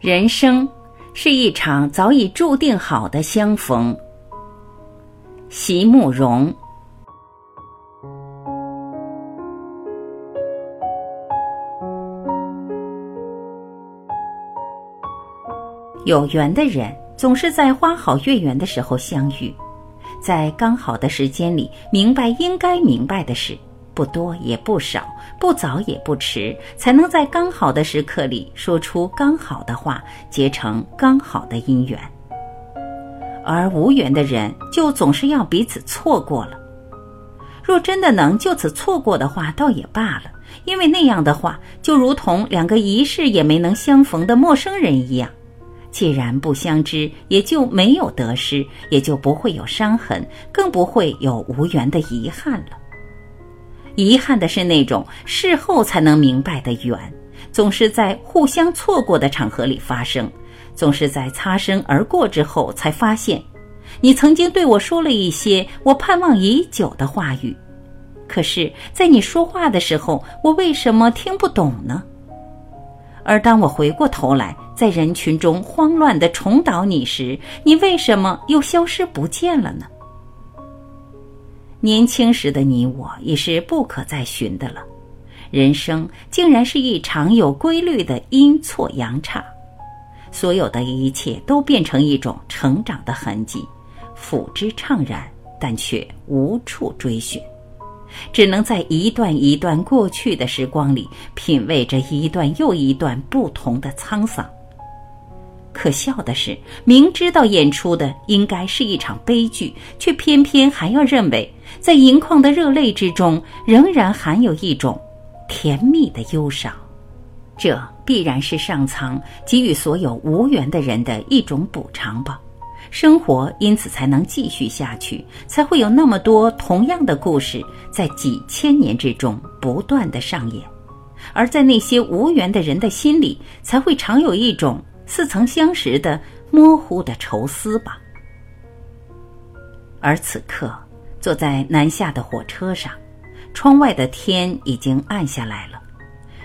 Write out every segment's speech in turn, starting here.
人生是一场早已注定好的相逢。席慕容。有缘的人总是在花好月圆的时候相遇，在刚好的时间里明白应该明白的事。不多也不少，不早也不迟，才能在刚好的时刻里说出刚好的话，结成刚好的姻缘。而无缘的人，就总是要彼此错过了。若真的能就此错过的话，倒也罢了，因为那样的话，就如同两个一世也没能相逢的陌生人一样。既然不相知，也就没有得失，也就不会有伤痕，更不会有无缘的遗憾了。遗憾的是，那种事后才能明白的缘，总是在互相错过的场合里发生，总是在擦身而过之后才发现，你曾经对我说了一些我盼望已久的话语，可是，在你说话的时候，我为什么听不懂呢？而当我回过头来，在人群中慌乱地重蹈你时，你为什么又消失不见了呢？年轻时的你我已是不可再寻的了，人生竟然是一场有规律的阴错阳差，所有的一切都变成一种成长的痕迹，抚之怅然，但却无处追寻，只能在一段一段过去的时光里，品味着一段又一段不同的沧桑。可笑的是，明知道演出的应该是一场悲剧，却偏偏还要认为，在盈眶的热泪之中，仍然含有一种甜蜜的忧伤。这必然是上苍给予所有无缘的人的一种补偿吧。生活因此才能继续下去，才会有那么多同样的故事在几千年之中不断的上演，而在那些无缘的人的心里，才会常有一种。似曾相识的模糊的愁思吧。而此刻，坐在南下的火车上，窗外的天已经暗下来了，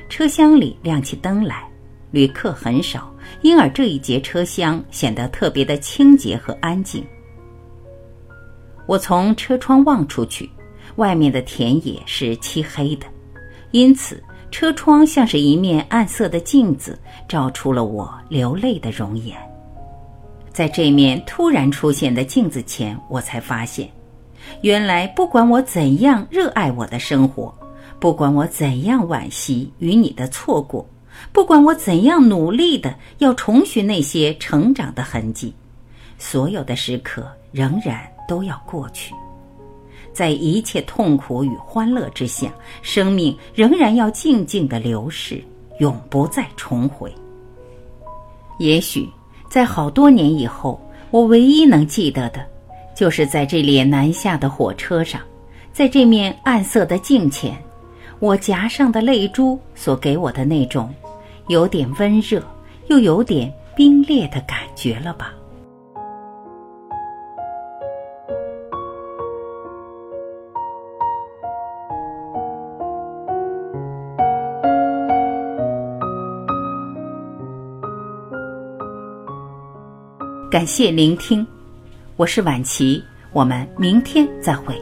车厢里亮起灯来，旅客很少，因而这一节车厢显得特别的清洁和安静。我从车窗望出去，外面的田野是漆黑的，因此。车窗像是一面暗色的镜子，照出了我流泪的容颜。在这面突然出现的镜子前，我才发现，原来不管我怎样热爱我的生活，不管我怎样惋惜与你的错过，不管我怎样努力的要重寻那些成长的痕迹，所有的时刻仍然都要过去。在一切痛苦与欢乐之下，生命仍然要静静的流逝，永不再重回。也许在好多年以后，我唯一能记得的，就是在这列南下的火车上，在这面暗色的镜前，我颊上的泪珠所给我的那种，有点温热又有点冰裂的感觉了吧。感谢聆听，我是晚琪，我们明天再会。